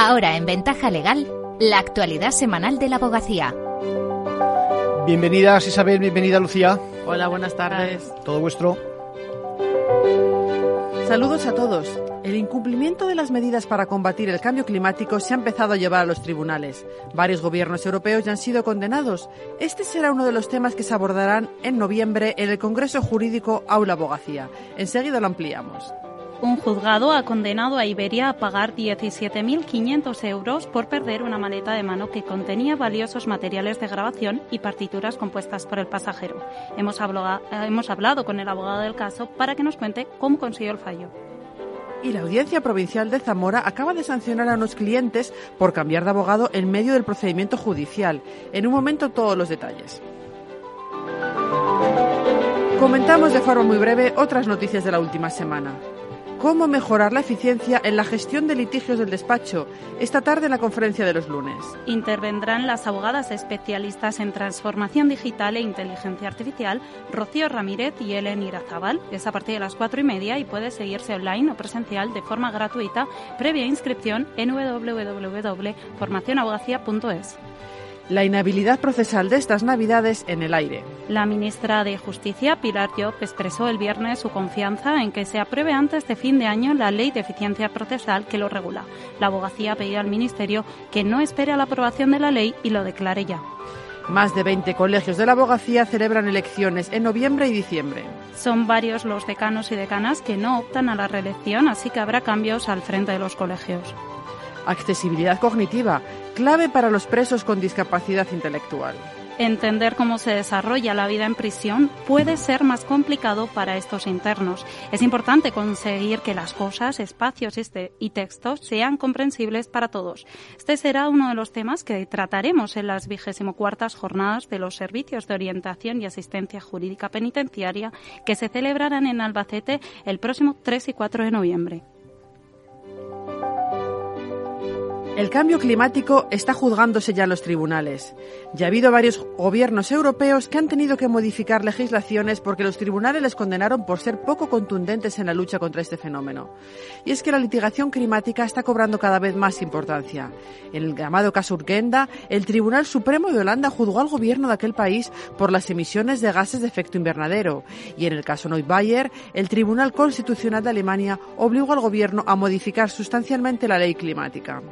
Ahora en Ventaja Legal, la actualidad semanal de la abogacía. Bienvenidas Isabel, bienvenida Lucía. Hola, buenas tardes. Todo vuestro. Saludos a todos. El incumplimiento de las medidas para combatir el cambio climático se ha empezado a llevar a los tribunales. Varios gobiernos europeos ya han sido condenados. Este será uno de los temas que se abordarán en noviembre en el Congreso Jurídico Aula Abogacía. Enseguida lo ampliamos. Un juzgado ha condenado a Iberia a pagar 17.500 euros por perder una maleta de mano que contenía valiosos materiales de grabación y partituras compuestas por el pasajero. Hemos hablado, hemos hablado con el abogado del caso para que nos cuente cómo consiguió el fallo. Y la Audiencia Provincial de Zamora acaba de sancionar a unos clientes por cambiar de abogado en medio del procedimiento judicial. En un momento todos los detalles. Comentamos de forma muy breve otras noticias de la última semana cómo mejorar la eficiencia en la gestión de litigios del despacho esta tarde en la conferencia de los lunes. Intervendrán las abogadas especialistas en transformación digital e inteligencia artificial, Rocío Ramírez y Ellen Irazabal. Es a partir de las cuatro y media y puede seguirse online o presencial de forma gratuita previa inscripción en www.formacionabogacía.es la inhabilidad procesal de estas Navidades en el aire. La ministra de Justicia, Pilar Job, expresó el viernes su confianza en que se apruebe antes de fin de año la ley de eficiencia procesal que lo regula. La abogacía pedido al Ministerio que no espere a la aprobación de la ley y lo declare ya. Más de 20 colegios de la abogacía celebran elecciones en noviembre y diciembre. Son varios los decanos y decanas que no optan a la reelección, así que habrá cambios al frente de los colegios. Accesibilidad cognitiva, clave para los presos con discapacidad intelectual. Entender cómo se desarrolla la vida en prisión puede ser más complicado para estos internos. Es importante conseguir que las cosas, espacios este, y textos sean comprensibles para todos. Este será uno de los temas que trataremos en las vigésimo cuartas jornadas de los servicios de orientación y asistencia jurídica penitenciaria que se celebrarán en Albacete el próximo 3 y 4 de noviembre. El cambio climático está juzgándose ya en los tribunales. Ya ha habido varios gobiernos europeos que han tenido que modificar legislaciones porque los tribunales les condenaron por ser poco contundentes en la lucha contra este fenómeno. Y es que la litigación climática está cobrando cada vez más importancia. En el llamado caso Urgenda, el Tribunal Supremo de Holanda juzgó al gobierno de aquel país por las emisiones de gases de efecto invernadero. Y en el caso Neubayer, el Tribunal Constitucional de Alemania obligó al gobierno a modificar sustancialmente la ley climática.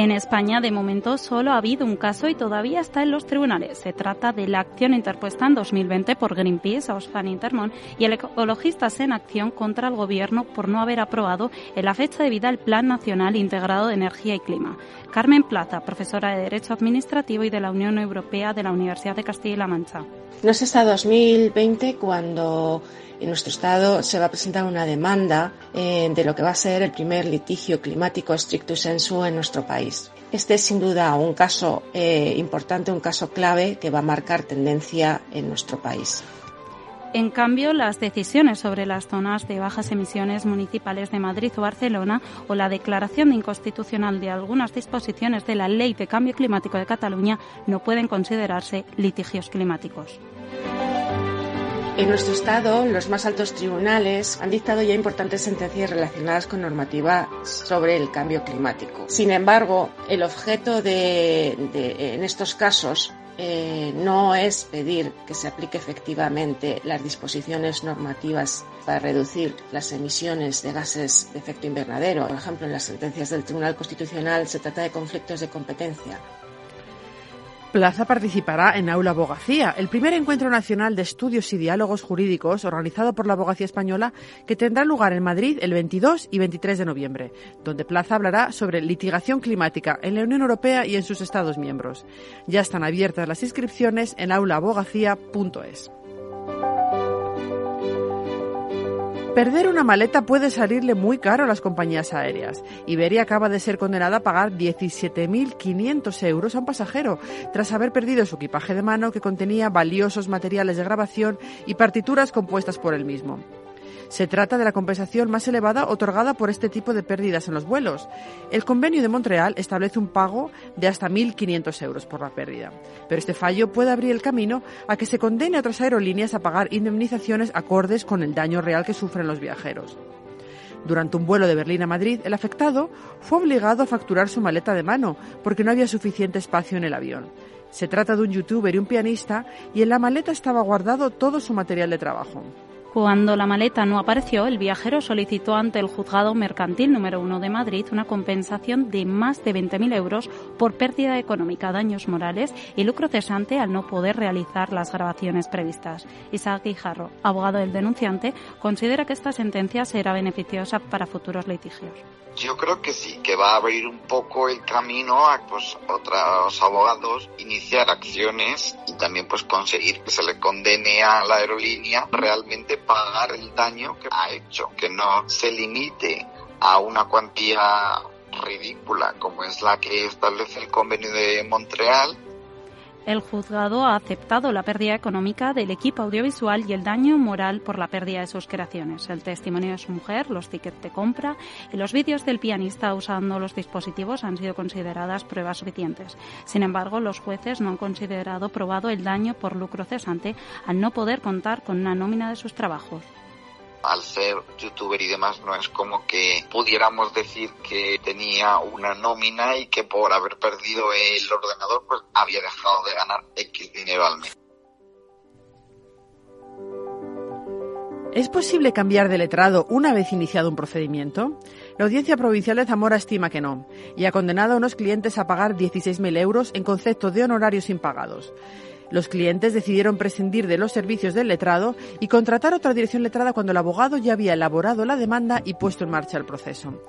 En España, de momento, solo ha habido un caso y todavía está en los tribunales. Se trata de la acción interpuesta en 2020 por Greenpeace, Oxfam Intermon y el Ecologistas en Acción contra el Gobierno por no haber aprobado en la fecha de vida el Plan Nacional Integrado de Energía y Clima. Carmen Plaza, profesora de Derecho Administrativo y de la Unión Europea de la Universidad de Castilla-La Mancha. No es hasta 2020 cuando en nuestro Estado se va a presentar una demanda eh, de lo que va a ser el primer litigio climático stricto sensu en nuestro país. Este es sin duda un caso eh, importante, un caso clave que va a marcar tendencia en nuestro país. En cambio, las decisiones sobre las zonas de bajas emisiones municipales de Madrid o Barcelona o la declaración de inconstitucional de algunas disposiciones de la Ley de Cambio Climático de Cataluña no pueden considerarse litigios climáticos. En nuestro Estado, los más altos tribunales han dictado ya importantes sentencias relacionadas con normativa sobre el cambio climático. Sin embargo, el objeto de, en estos casos eh, no es pedir que se aplique efectivamente las disposiciones normativas para reducir las emisiones de gases de efecto invernadero. Por ejemplo, en las sentencias del Tribunal Constitucional se trata de conflictos de competencia. Plaza participará en Aula Abogacía, el primer encuentro nacional de estudios y diálogos jurídicos organizado por la Abogacía Española que tendrá lugar en Madrid el 22 y 23 de noviembre, donde Plaza hablará sobre litigación climática en la Unión Europea y en sus Estados miembros. Ya están abiertas las inscripciones en aulaabogacía.es. Perder una maleta puede salirle muy caro a las compañías aéreas. Iberia acaba de ser condenada a pagar 17.500 euros a un pasajero tras haber perdido su equipaje de mano que contenía valiosos materiales de grabación y partituras compuestas por él mismo. Se trata de la compensación más elevada otorgada por este tipo de pérdidas en los vuelos. El convenio de Montreal establece un pago de hasta 1.500 euros por la pérdida. Pero este fallo puede abrir el camino a que se condene a otras aerolíneas a pagar indemnizaciones acordes con el daño real que sufren los viajeros. Durante un vuelo de Berlín a Madrid, el afectado fue obligado a facturar su maleta de mano porque no había suficiente espacio en el avión. Se trata de un youtuber y un pianista y en la maleta estaba guardado todo su material de trabajo. Cuando la maleta no apareció, el viajero solicitó ante el juzgado mercantil número uno de Madrid una compensación de más de 20.000 euros por pérdida económica, daños morales y lucro cesante al no poder realizar las grabaciones previstas. Isaac Guijarro, abogado del denunciante, considera que esta sentencia será beneficiosa para futuros litigios. Yo creo que sí, que va a abrir un poco el camino a pues otros abogados iniciar acciones y también pues conseguir que se le condene a la aerolínea realmente pagar el daño que ha hecho, que no se limite a una cuantía ridícula como es la que establece el convenio de Montreal el juzgado ha aceptado la pérdida económica del equipo audiovisual y el daño moral por la pérdida de sus creaciones. El testimonio de su mujer, los tickets de compra y los vídeos del pianista usando los dispositivos han sido consideradas pruebas suficientes. Sin embargo, los jueces no han considerado probado el daño por lucro cesante al no poder contar con una nómina de sus trabajos al ser youtuber y demás, no es como que pudiéramos decir que tenía una nómina y que por haber perdido el ordenador, pues había dejado de ganar X dinero al mes. ¿Es posible cambiar de letrado una vez iniciado un procedimiento? La Audiencia Provincial de Zamora estima que no y ha condenado a unos clientes a pagar 16.000 euros en concepto de honorarios impagados. Los clientes decidieron prescindir de los servicios del letrado y contratar otra dirección letrada cuando el abogado ya había elaborado la demanda y puesto en marcha el proceso.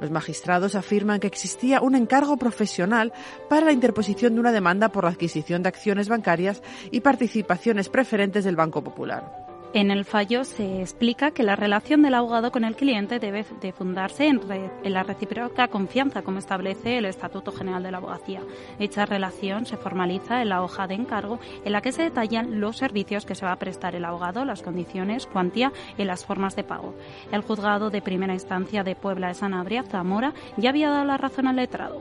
Los magistrados afirman que existía un encargo profesional para la interposición de una demanda por la adquisición de acciones bancarias y participaciones preferentes del Banco Popular. En el fallo se explica que la relación del abogado con el cliente debe de fundarse en, la recíproca confianza, como establece el Estatuto General de la Abogacía. Dicha relación se formaliza en la hoja de encargo, en la que se detallan los servicios que se va a prestar el abogado, las condiciones, cuantía y las formas de pago. El juzgado de primera instancia de Puebla de Sanabria, Zamora, ya había dado la razón al letrado.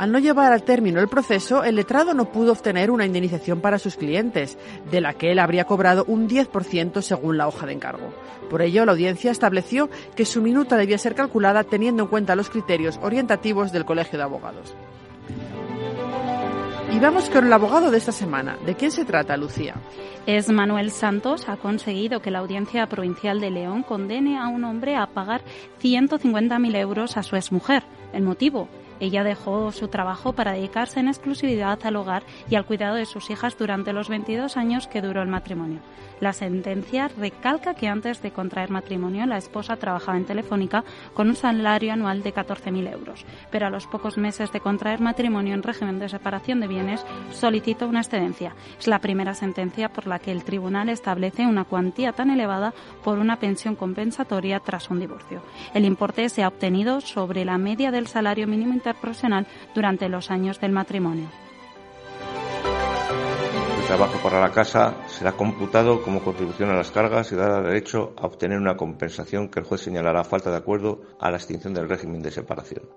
Al no llevar al término el proceso, el letrado no pudo obtener una indemnización para sus clientes, de la que él habría cobrado un 10% según la hoja de encargo. Por ello, la audiencia estableció que su minuta debía ser calculada teniendo en cuenta los criterios orientativos del Colegio de Abogados. Y vamos con el abogado de esta semana. ¿De quién se trata, Lucía? Es Manuel Santos. Ha conseguido que la Audiencia Provincial de León condene a un hombre a pagar 150.000 euros a su exmujer. El motivo, ella dejó su trabajo para dedicarse en exclusividad al hogar y al cuidado de sus hijas durante los 22 años que duró el matrimonio. La sentencia recalca que antes de contraer matrimonio la esposa trabajaba en Telefónica con un salario anual de 14.000 euros, pero a los pocos meses de contraer matrimonio en régimen de separación de bienes solicitó una excedencia. Es la primera sentencia por la que el tribunal establece una cuantía tan elevada por una pensión compensatoria tras un divorcio. El importe se ha obtenido sobre la media del salario mínimo interprofesional durante los años del matrimonio trabajo para la casa será computado como contribución a las cargas y dará derecho a obtener una compensación que el juez señalará falta de acuerdo a la extinción del régimen de separación.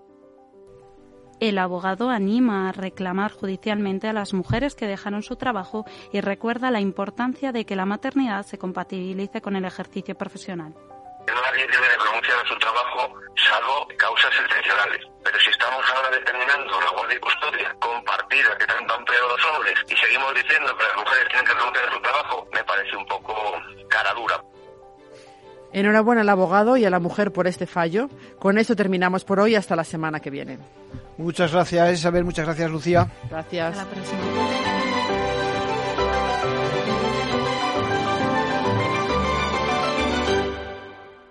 El abogado anima a reclamar judicialmente a las mujeres que dejaron su trabajo y recuerda la importancia de que la maternidad se compatibilice con el ejercicio profesional. Nadie debe renunciar a su trabajo salvo causas excepcionales. Pero si estamos ahora determinando la guardia y custodia compartida que tanto han pedido los hombres y seguimos diciendo que las mujeres tienen que renunciar a su trabajo, me parece un poco cara dura. Enhorabuena al abogado y a la mujer por este fallo. Con eso terminamos por hoy hasta la semana que viene. Muchas gracias Isabel, muchas gracias Lucía. Gracias. Hasta la próxima.